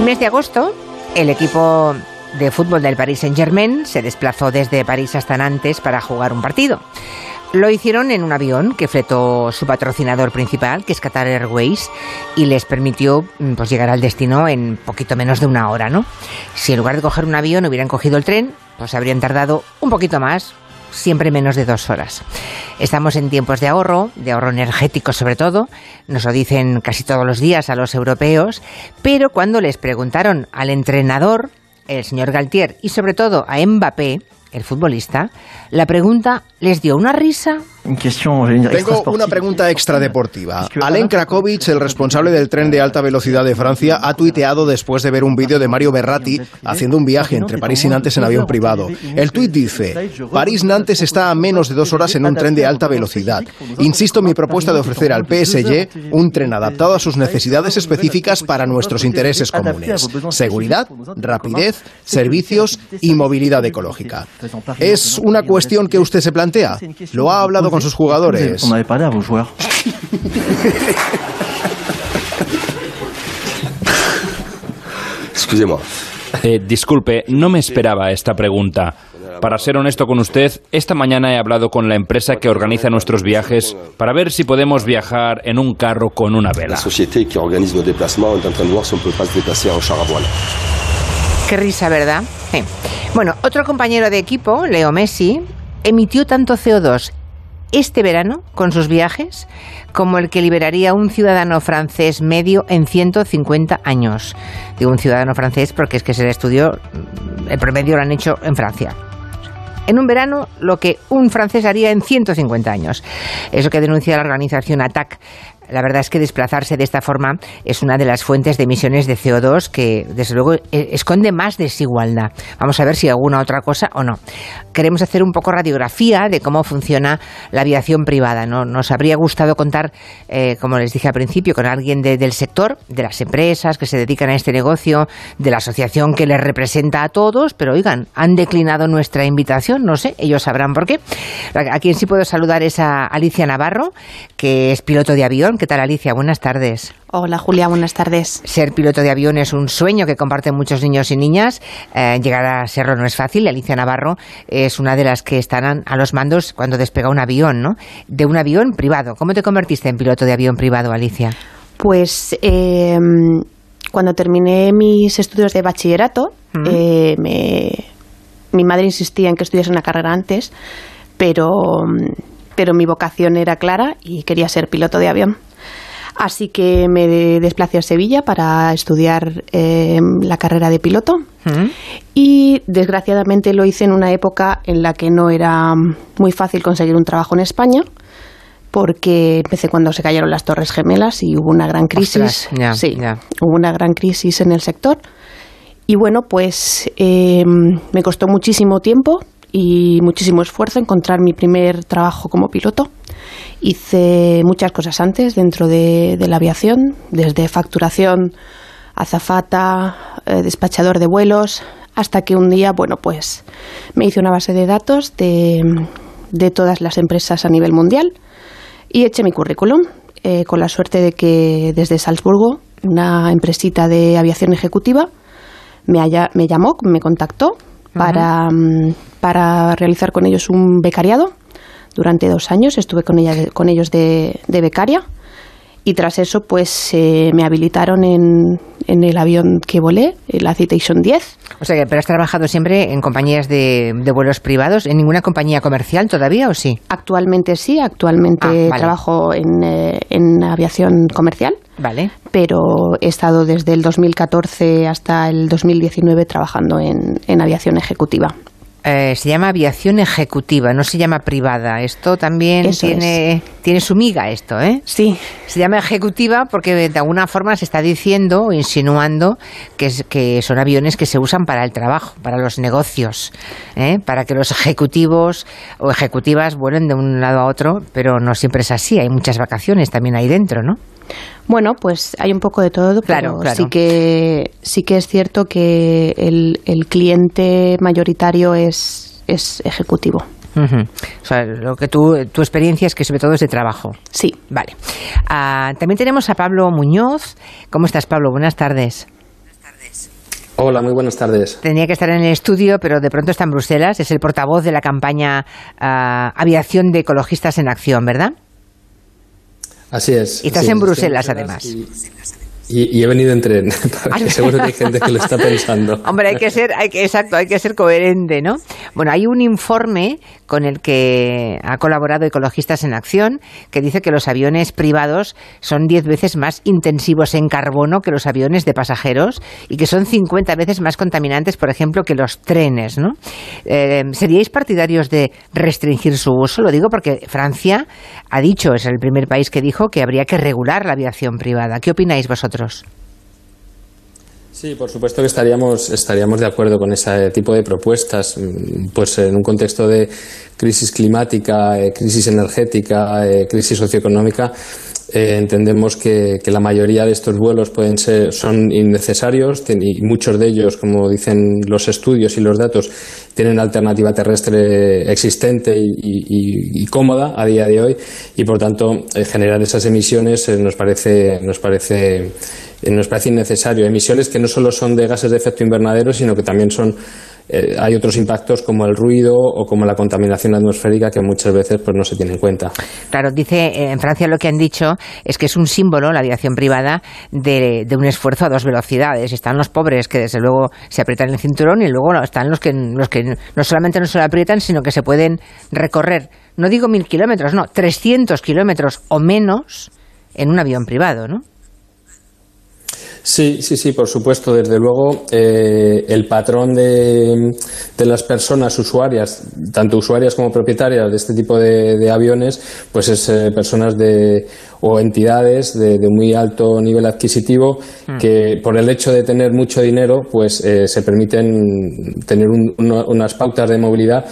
El mes de agosto, el equipo de fútbol del Paris Saint-Germain se desplazó desde París hasta Nantes para jugar un partido. Lo hicieron en un avión que fletó su patrocinador principal, que es Qatar Airways, y les permitió mm, pues, llegar al destino en poquito menos de una hora, ¿no? Si en lugar de coger un avión hubieran cogido el tren, pues habrían tardado un poquito más, siempre menos de dos horas. Estamos en tiempos de ahorro, de ahorro energético sobre todo, nos lo dicen casi todos los días a los europeos, pero cuando les preguntaron al entrenador, el señor Galtier, y sobre todo a Mbappé, el futbolista, la pregunta les dio una risa tengo una pregunta extradeportiva. Alain Krakowicz, el responsable del tren de alta velocidad de Francia, ha tuiteado después de ver un vídeo de Mario Berratti haciendo un viaje entre París y Nantes en avión privado. El tuit dice, París-Nantes está a menos de dos horas en un tren de alta velocidad. Insisto en mi propuesta de ofrecer al PSG un tren adaptado a sus necesidades específicas para nuestros intereses comunes. Seguridad, rapidez, servicios y movilidad ecológica. ¿Es una cuestión que usted se plantea? ¿Lo ha hablado con sus jugadores. Eh, disculpe, no me esperaba esta pregunta. Para ser honesto con usted, esta mañana he hablado con la empresa que organiza nuestros viajes para ver si podemos viajar en un carro con una vela. Qué risa, ¿verdad? Bueno, otro compañero de equipo, Leo Messi, emitió tanto CO2 este verano con sus viajes como el que liberaría un ciudadano francés medio en 150 años. Digo un ciudadano francés porque es que se le estudió, el promedio lo han hecho en Francia. En un verano, lo que un francés haría en 150 años. Eso que denuncia la organización ATTAC la verdad es que desplazarse de esta forma es una de las fuentes de emisiones de CO2 que, desde luego, e, esconde más desigualdad. Vamos a ver si alguna otra cosa o no. Queremos hacer un poco radiografía de cómo funciona la aviación privada. ¿no? Nos habría gustado contar, eh, como les dije al principio, con alguien del sector, de las empresas que se dedican a este negocio, de la asociación que les representa a todos, pero oigan, han declinado nuestra invitación, no sé, ellos sabrán por qué. A quien sí puedo saludar es a Alicia Navarro, que es piloto de avión ¿Qué tal, Alicia? Buenas tardes. Hola, Julia, buenas tardes. Ser piloto de avión es un sueño que comparten muchos niños y niñas. Eh, llegar a serlo no es fácil. Alicia Navarro es una de las que están a los mandos cuando despega un avión, ¿no? De un avión privado. ¿Cómo te convertiste en piloto de avión privado, Alicia? Pues em, cuando terminé mis estudios de bachillerato, eh, mi madre insistía en que estudiase una carrera antes, pero, pero mi vocación era clara y quería ser piloto de avión. Así que me desplacé a Sevilla para estudiar em, la carrera de piloto y desgraciadamente lo hice en una época en la que no era muy fácil conseguir un trabajo en España porque empecé cuando se cayeron las Torres Gemelas y hubo una gran crisis. sí, hubo una gran crisis en el sector. Y bueno, pues em, me costó muchísimo tiempo y muchísimo esfuerzo encontrar mi primer trabajo como piloto. Hice muchas cosas antes dentro de, la aviación, desde facturación, azafata, eh, despachador de vuelos, hasta que un día, bueno, pues me hice una base de datos de, de todas las empresas a nivel mundial y eché mi currículum, eh, con la suerte de que desde Salzburgo, una empresita de aviación ejecutiva, me, me llamó, me contactó para, mm, para realizar con ellos un becariado durante dos años. Estuve con, ella, con ellos de, becaria y tras eso pues eh, me habilitaron en, en, el avión que volé, la Citation 10. O sea, pero has trabajado siempre en compañías de, de vuelos privados, ¿en ninguna compañía comercial todavía o sí? Actualmente sí, actualmente ah, trabajo en, eh, en aviación comercial. Vale. Pero he estado desde el 2014 hasta el 2019 trabajando en, en aviación ejecutiva. Eh, se llama aviación ejecutiva, no se llama privada. Esto también tiene, tiene su miga, esto, ¿eh? Sí. Se llama ejecutiva porque de alguna forma se está diciendo o insinuando que, que son aviones que se usan para el trabajo, para los negocios, ¿eh? para que los ejecutivos o ejecutivas vuelen de un lado a otro, pero no siempre es así. Hay muchas vacaciones también ahí dentro, ¿no? Bueno, pues hay un poco de todo, claro, pero sí que sí que es cierto que el, el cliente mayoritario es, es ejecutivo. O sea, lo que tu experiencia es que sobre todo es de trabajo. Sí. Vale. Ah, también tenemos a Pablo Muñoz. ¿Cómo estás, Pablo? Buenas tardes. Hola, muy buenas tardes. Tenía que estar en el estudio, pero de pronto está en Bruselas. Es el portavoz de la campaña ah, Aviación de Ecologistas en Acción, ¿verdad? Así es. Y estás en Bruselas, además. Y, he venido en tren, porque seguro que hay gente que lo está pensando. Hombre, hay que ser, hay que, exacto, hay que ser coherente, ¿no? Bueno, hay un informe con el que ha colaborado Ecologistas en Acción que dice que los aviones privados son 10 veces más intensivos en carbono que los aviones de pasajeros y que son 50 veces más contaminantes, por ejemplo, que los trenes, ¿no? Eh, ¿Seríais partidarios de restringir su uso? Lo digo porque Francia ha dicho, es el primer país que dijo que habría que regular la aviación privada. ¿Qué opináis vosotros? Sí, por supuesto que estaríamos, estaríamos de acuerdo con ese tipo de propuestas. Mm, pues en un contexto de crisis climática, eh, crisis energética, eh, crisis socioeconómica, eh, entendemos que, la mayoría de estos vuelos pueden ser, son innecesarios y muchos de ellos, como dicen los estudios y los datos, tienen alternativa terrestre existente y, cómoda a día de hoy y por tanto generar esas emisiones nos parece nos parece nos parece innecesario. Emisiones que no solo son de gases de efecto invernadero, sino que también son eh, hay otros impactos como el ruido o como la contaminación atmosférica que muchas veces pues no se tiene en cuenta. Claro, dice eh, en Francia lo que han dicho es que es un símbolo la aviación privada de, un esfuerzo a dos velocidades. Están los pobres que desde luego se aprietan el cinturón y luego están los que los que no solamente no se lo aprietan sino que se pueden recorrer no digo mil kilómetros, no, 300 kilómetros o menos en un avión privado, ¿no? Sí, sí, sí, por supuesto. Desde luego, eh, el patrón de, las personas usuarias, tanto usuarias como propietarias de este tipo de, aviones, pues es eh, personas de o entidades de, muy alto nivel adquisitivo mm. que por el hecho de tener mucho dinero, pues eh, se permiten tener unas pautas de movilidad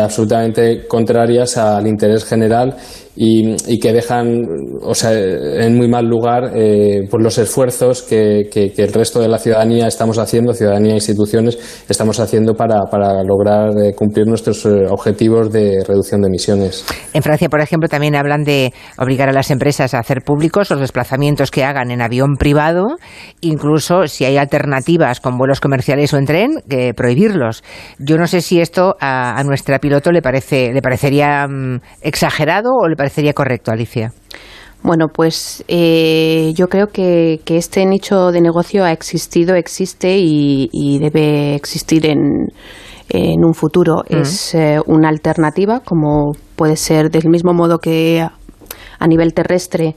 absolutamente contrarias al interés general y, que dejan o sea, en muy mal lugar eh, pues los esfuerzos que, el resto de la ciudadanía estamos haciendo, ciudadanía e instituciones, estamos haciendo para, para lograr eh, cumplir nuestros eh, objetivos de reducción de emisiones. En Francia, por ejemplo, también hablan de obligar a las empresas a hacer públicos los desplazamientos que hagan en avión privado, incluso si hay alternativas con vuelos comerciales o en tren, que prohibirlos. Yo no sé si esto a, nuestra piloto le parece le parecería mm, exagerado o le parecería correcto, Alicia? Bueno, pues eh, yo creo que, este nicho de negocio ha existido, existe y, debe existir en, en un futuro. Mm. Es eh, una alternativa, como puede ser del mismo modo que a, nivel terrestre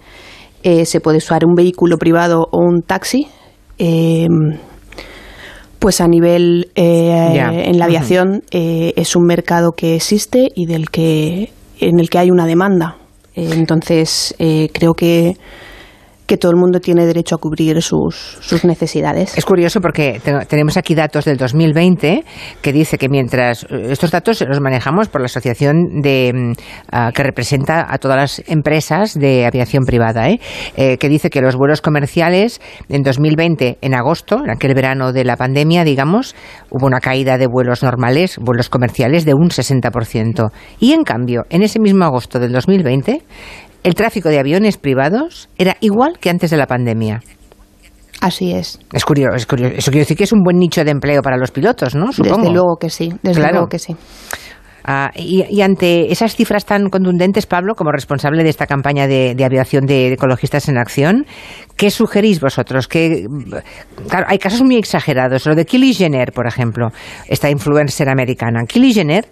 eh, se puede usar un vehículo privado o un taxi. pues a nivel en la aviación es un mercado que existe y del que en el que hay una demanda. Entonces, eh, creo que que todo el mundo tiene derecho a cubrir sus, sus necesidades. Es curioso porque tenemos aquí datos del 2020 que dice que mientras estos datos los manejamos por la asociación de mm, ah, que representa a todas las empresas de aviación privada, ¿eh? ¿eh? que dice que los vuelos comerciales en 2020 en agosto, en aquel verano de la pandemia, digamos, hubo una caída de vuelos normales, vuelos comerciales de un 60%. Y en cambio, en ese mismo agosto del 2020 el tráfico de aviones privados era igual que antes de la pandemia. Así es. Es curioso, es curioso. Eso quiere decir que es un buen nicho de empleo para los pilotos, ¿no? Supongo. Desde luego que sí, desde luego que sí. Ah, y, ante esas cifras tan contundentes, Pablo, como responsable de esta campaña de, aviación de, Ecologistas en Acción, ¿qué sugerís vosotros? Que, claro, hay casos muy exagerados. Lo de Kylie Jenner, por ejemplo, esta influencer americana. Kylie Jenner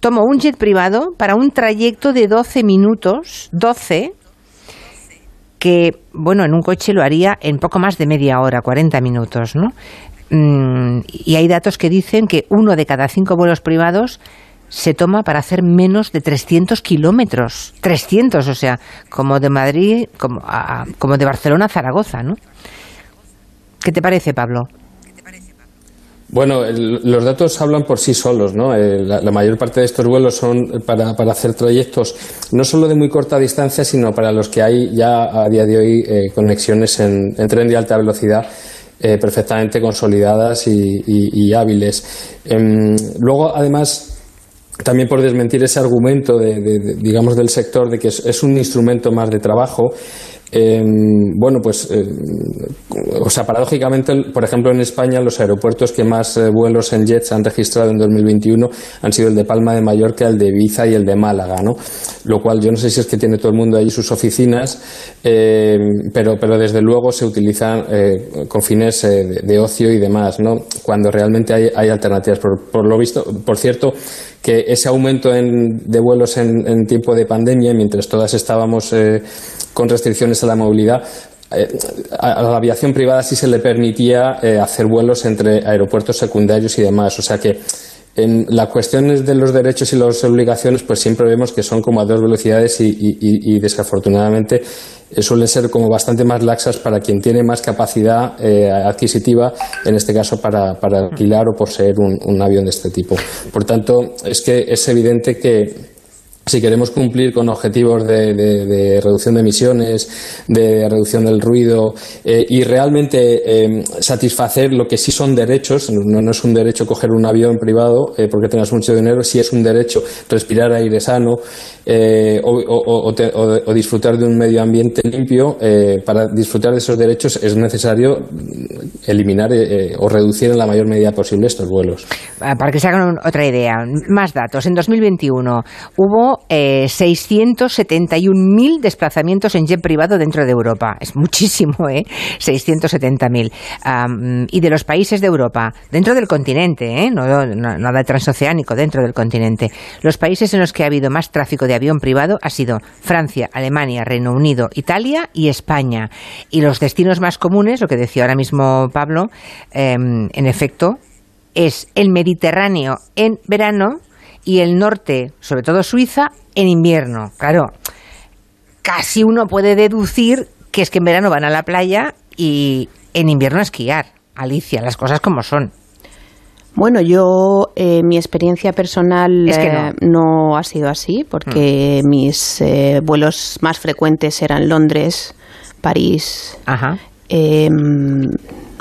tomó un jet privado para un trayecto de 12 minutos, 12, que, bueno, en un coche lo haría en poco más de media hora, 40 minutos, ¿no? Mm, y hay datos que dicen que uno de cada cinco vuelos privados se toma para hacer menos de 300 kilómetros. 300, o sea, como de Madrid, como, como de Barcelona a Zaragoza, ¿no? ¿Qué te parece, Pablo? Bueno, los datos hablan por sí solos, ¿no? Eh, la, mayor parte de estos vuelos son para, para, hacer trayectos no solo de muy corta distancia, sino para los que hay ya a día de hoy eh, conexiones en, tren de alta velocidad eh, perfectamente consolidadas y, hábiles. Em, luego, además, también por desmentir ese argumento de, digamos del sector de que es, un instrumento más de trabajo Em, bueno, pues, eh, o sea, paradójicamente, por ejemplo, en España los aeropuertos que más eh, vuelos en jets han registrado en 2021 han sido el de Palma de Mallorca, el de Ibiza y el de Málaga, ¿no? Lo cual yo no sé si es que tiene todo el mundo allí sus oficinas, em, pero, pero desde luego se utilizan eh, con fines de, ocio y demás, ¿no? Cuando realmente hay, alternativas. Por, lo visto, por cierto, que ese aumento de vuelos en, tiempo de pandemia, mientras todas estábamos con restricciones a la movilidad, eh, a la aviación privada sí se le permitía eh, hacer vuelos entre aeropuertos secundarios y demás. O sea que en las cuestiones de los derechos y las obligaciones, pues siempre vemos que son como a dos velocidades y, desafortunadamente eh, suelen ser como bastante más laxas para quien tiene más capacidad adquisitiva, en este caso para, alquilar o poseer un, un avión de este tipo. Por tanto, es que es evidente que si queremos cumplir con objetivos de, reducción de emisiones, de reducción del ruido eh, y realmente eh, satisfacer lo que sí son derechos, no, es un derecho coger un avión privado eh, porque tengas mucho dinero, sí es un derecho respirar aire sano o, disfrutar de un medio ambiente limpio, para disfrutar de esos derechos es necesario eliminar o reducir en la mayor medida posible estos vuelos. Ah, para que se hagan otra idea, más datos. En 2021 hubo 671.000 eh, desplazamientos en jet privado dentro de Europa. Es muchísimo, ¿eh? 670.000. y de los países de Europa, dentro del continente, ¿eh? No, nada transoceánico, dentro del continente. Los países en los que ha habido más tráfico de avión privado ha sido Francia, Alemania, Reino Unido, Italia y España. Y los destinos más comunes, lo que decía ahora mismo Pablo, em, en efecto, es el Mediterráneo en verano y el norte, sobre todo Suiza, en invierno. Claro, casi uno puede deducir que es que en verano van a la playa y en invierno a esquiar. Alicia, las cosas como son. Bueno, yo, eh, mi experiencia personal es que no. Eh, no. ha sido así, porque mm. mis eh, vuelos más frecuentes eran Londres, París, em,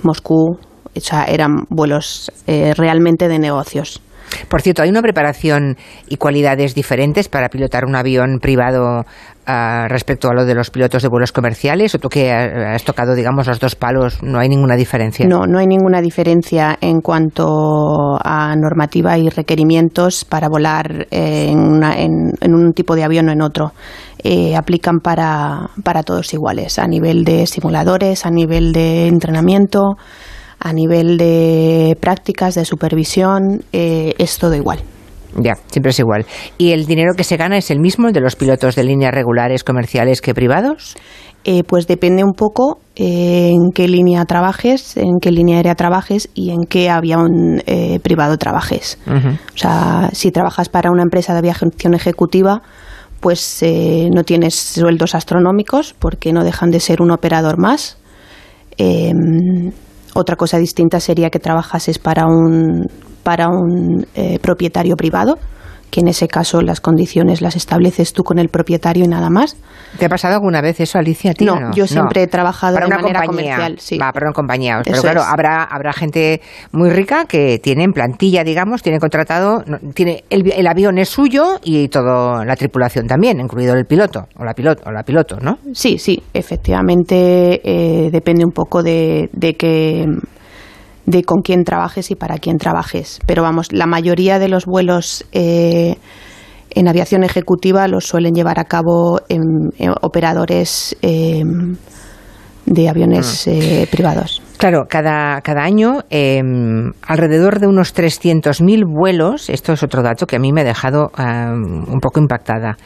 Moscú, o sea, eran vuelos realmente de negocios. Por cierto, ¿hay una preparación y cualidades diferentes para pilotar un avión privado ah, respecto a lo de los pilotos de vuelos comerciales? ¿O tú que has tocado, digamos, los dos palos, no hay ninguna diferencia? No, no hay ninguna diferencia en cuanto a normativa y requerimientos para volar en, un tipo de avión o en otro. Eh, aplican para, para todos iguales, a nivel de simuladores, a nivel de entrenamiento a nivel de prácticas, de supervisión, eh, es todo igual. Ya, siempre es igual. ¿Y el dinero que se gana es el mismo, el de los pilotos de líneas regulares, comerciales que privados? Eh, pues depende un poco eh, en qué línea trabajes, en qué línea aérea trabajes y en qué avión privado trabajes. O sea, si trabajas para una empresa de aviación ejecutiva, pues no tienes sueldos astronómicos porque no dejan de ser un operador más. Otra cosa distinta sería que trabajases para un, para un eh, propietario privado, que en ese caso las condiciones las estableces tú con el propietario y nada más. ¿Te ha pasado alguna vez eso, Alicia? no, yo siempre he trabajado para de una manera comercial. Sí. Va, para una compañía. Pero claro, habrá, habrá gente muy rica que tiene en plantilla, digamos, tiene contratado, tiene el, el, avión es suyo y toda la tripulación también, incluido el piloto o la piloto, o la piloto ¿no? Sí, sí, efectivamente eh, depende un poco de, de que de con quién trabajes y para quién trabajes. Pero vamos, la mayoría de los vuelos eh, en aviación ejecutiva los suelen llevar a cabo en, operadores em, de aviones ah. eh, privados. Claro, cada, cada año em, alrededor de unos 300.000 vuelos, esto es otro dato que a mí me ha dejado un poco impactada.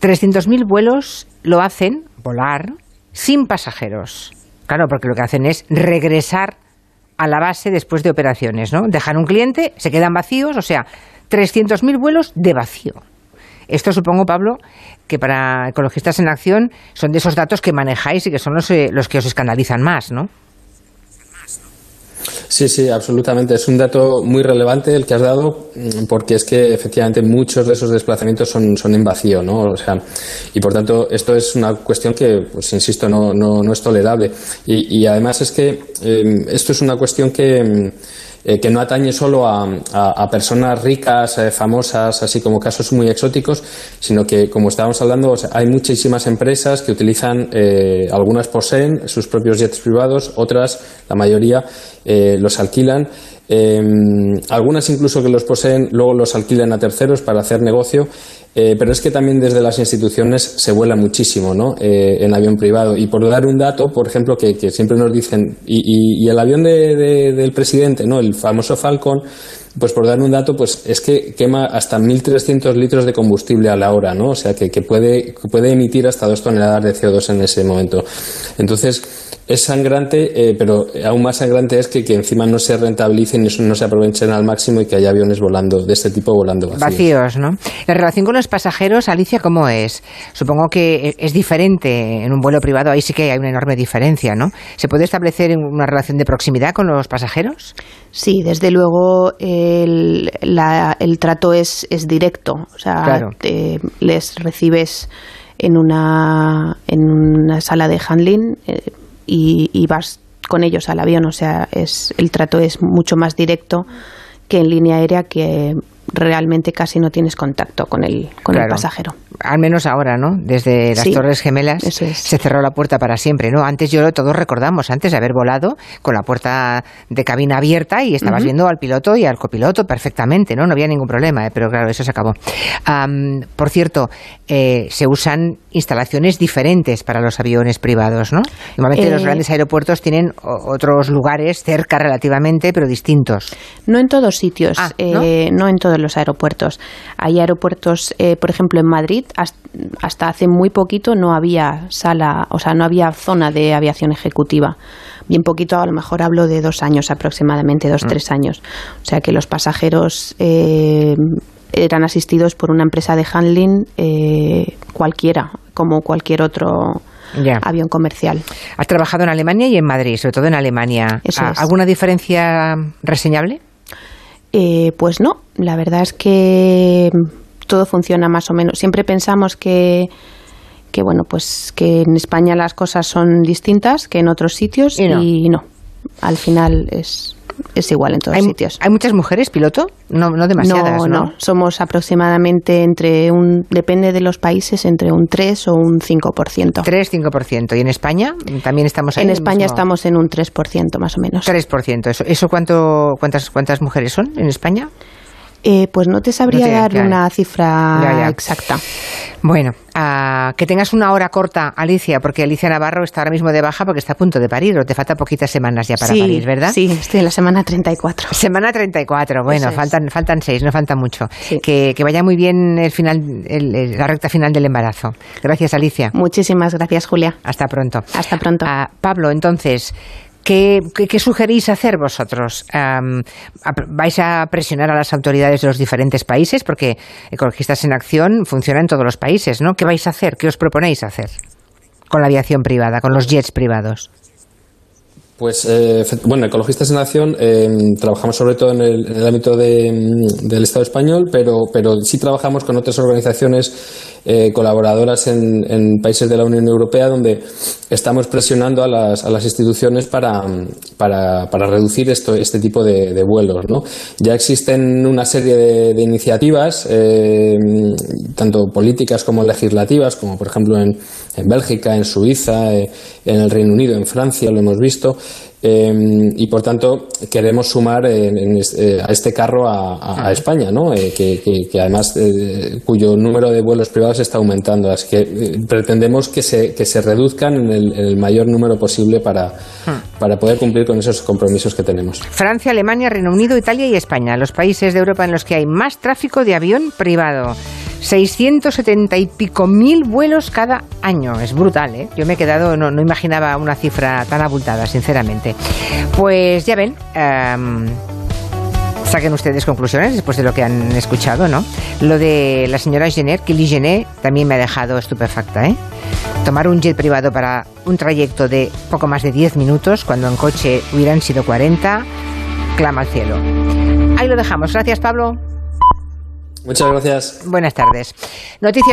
300.000 vuelos lo hacen, volar, sin pasajeros. Claro, porque lo que hacen es regresar a la base después de operaciones, ¿no? Dejan un cliente, se quedan vacíos, o sea, 300.000 vuelos de vacío. Esto supongo, Pablo, que para ecologistas en acción son de esos datos que manejáis y que son los, eh, los que os escandalizan más, ¿no? Sí, sí, absolutamente. Es un dato muy relevante el que has dado, mm, porque es que efectivamente muchos de esos desplazamientos son, son en vacío, ¿no? O sea, y por tanto, esto es una cuestión que, pues insisto, no, no, no es tolerable. Y, y además es que em, esto es una cuestión que eh, que no atañe solo a, personas ricas, eh, famosas, así como casos muy exóticos, sino que, como estábamos hablando, hay muchísimas empresas que utilizan, algunas poseen sus propios jets privados, otras, la mayoría, los alquilan. Algunas incluso que los poseen luego los alquilan a terceros para hacer negocio eh, pero es que también desde las instituciones se vuela muchísimo ¿no? Eh, en avión privado. Y por dar un dato, por ejemplo, que, siempre nos dicen, y, el avión del presidente, ¿no? el famoso Falcon, pues por dar un dato, pues es que quema hasta 1.300 litros de combustible a la hora, ¿no? O sea, que, que puede, puede emitir hasta dos toneladas de CO2 en ese momento. Entonces, es sangrante, eh, pero aún más sangrante es que, que, encima no se rentabilicen y no se aprovechen al máximo y que haya aviones volando de este tipo volando vacíos. Vacíos, ¿no? La relación con los pasajeros, Alicia, ¿cómo es? Supongo que es diferente en un vuelo privado, ahí sí que hay una enorme diferencia, ¿no? ¿Se puede establecer una relación de proximidad con los pasajeros? Sí, desde luego el, el trato es, es directo, o sea, les recibes en una, en una sala de handling. Eh, y, vas con ellos al avión, o sea, es, el trato es mucho más directo que en línea aérea que realmente casi no tienes contacto con el, con el pasajero al menos ahora, ¿no? Desde las Torres Gemelas se cerró la puerta para siempre, ¿no? Antes yo todos recordamos, antes de haber volado con la puerta de cabina abierta y estabas viendo al piloto y al copiloto perfectamente, ¿no? No había ningún problema, ¿eh? pero claro, eso se acabó. por cierto, eh, se usan instalaciones diferentes para los aviones privados, ¿no? Normalmente los eh, grandes aeropuertos tienen otros lugares cerca relativamente, pero distintos. No en todos sitios, ah, ¿no? en todos los aeropuertos. Hay aeropuertos, por ejemplo, en Madrid, hasta hace muy poquito no había sala, o sea, no había zona de aviación ejecutiva. Bien poquito, a lo mejor hablo de dos años aproximadamente, dos, mm. tres años. O sea que los pasajeros eh, eran asistidos por una empresa de handling eh, cualquiera, como cualquier otro avión comercial. Has trabajado en Alemania y en Madrid, sobre todo en Alemania. ¿Alguna diferencia reseñable? Eh, pues no, la verdad es que todo funciona más o menos. Siempre pensamos que, que bueno, pues que en España las cosas son distintas que en otros sitios y no. Al final es, es igual en todos sitios. ¿Hay muchas mujeres piloto? No, no demasiadas, no, ¿no? Somos aproximadamente entre un, depende de los países, entre un 3 o un 5%. 3, 5%. ¿Y en España también estamos ahí? En España estamos en un 3% más o menos. 3%. ¿Eso, eso cuánto, cuántas, cuántas mujeres son en España? Eh, pues no te sabría dar una cifra exacta. Bueno, ah, que tengas una hora corta, Alicia, porque Alicia Navarro está ahora mismo de baja porque está a punto de parir, o te falta poquitas semanas ya para parir, ¿verdad? Sí, estoy en la semana 34. Semana 34, bueno, faltan, faltan seis, no falta mucho. Que, vaya muy bien el final, la recta final del embarazo. Gracias, Alicia. Muchísimas gracias, Julia. Hasta pronto. Hasta pronto. Ah, Pablo, entonces, ¿Qué, sugerís hacer vosotros? ¿Vais a presionar a las autoridades de los diferentes países? Porque Ecologistas en Acción funciona en todos los países, ¿no? ¿Qué vais a hacer? ¿Qué os proponéis hacer con la aviación privada, con los jets privados? Pues, eh, bueno, Ecologistas en Acción eh, trabajamos sobre todo en el, ámbito mm, del Estado español, pero, pero sí trabajamos con otras organizaciones eh, colaboradoras en, países de la Unión Europea donde estamos presionando a las, a las instituciones para, para, para reducir esto, este tipo de, vuelos. ¿no? Ya existen una serie de, iniciativas, eh, tanto políticas como legislativas, como por ejemplo en, en Bélgica, en Suiza, eh, en el Reino Unido, en Francia, lo hemos visto, Em, y por tanto queremos sumar eh, a este carro a, España, ¿no? Eh, que, además eh, cuyo número de vuelos privados está aumentando. Así que pretendemos que se, que se reduzcan en el, mayor número posible para, para poder cumplir con esos compromisos que tenemos. Francia, Alemania, Reino Unido, Italia y España, los países de Europa en los que hay más tráfico de avión privado. 670 y pico mil vuelos cada año. Es brutal, ¿eh? Yo me he quedado, no, no imaginaba una cifra tan abultada, sinceramente. Pues ya ven. Em, saquen ustedes conclusiones después de lo que han escuchado, ¿no? Lo de la señora Jenner, Kelly Jenner, también me ha dejado estupefacta, ¿eh? Tomar un jet privado para un trayecto de poco más de 10 minutos, cuando en coche hubieran sido 40, clama al cielo. Ahí lo dejamos. Gracias, Pablo. Muchas gracias. Buenas tardes. Noticias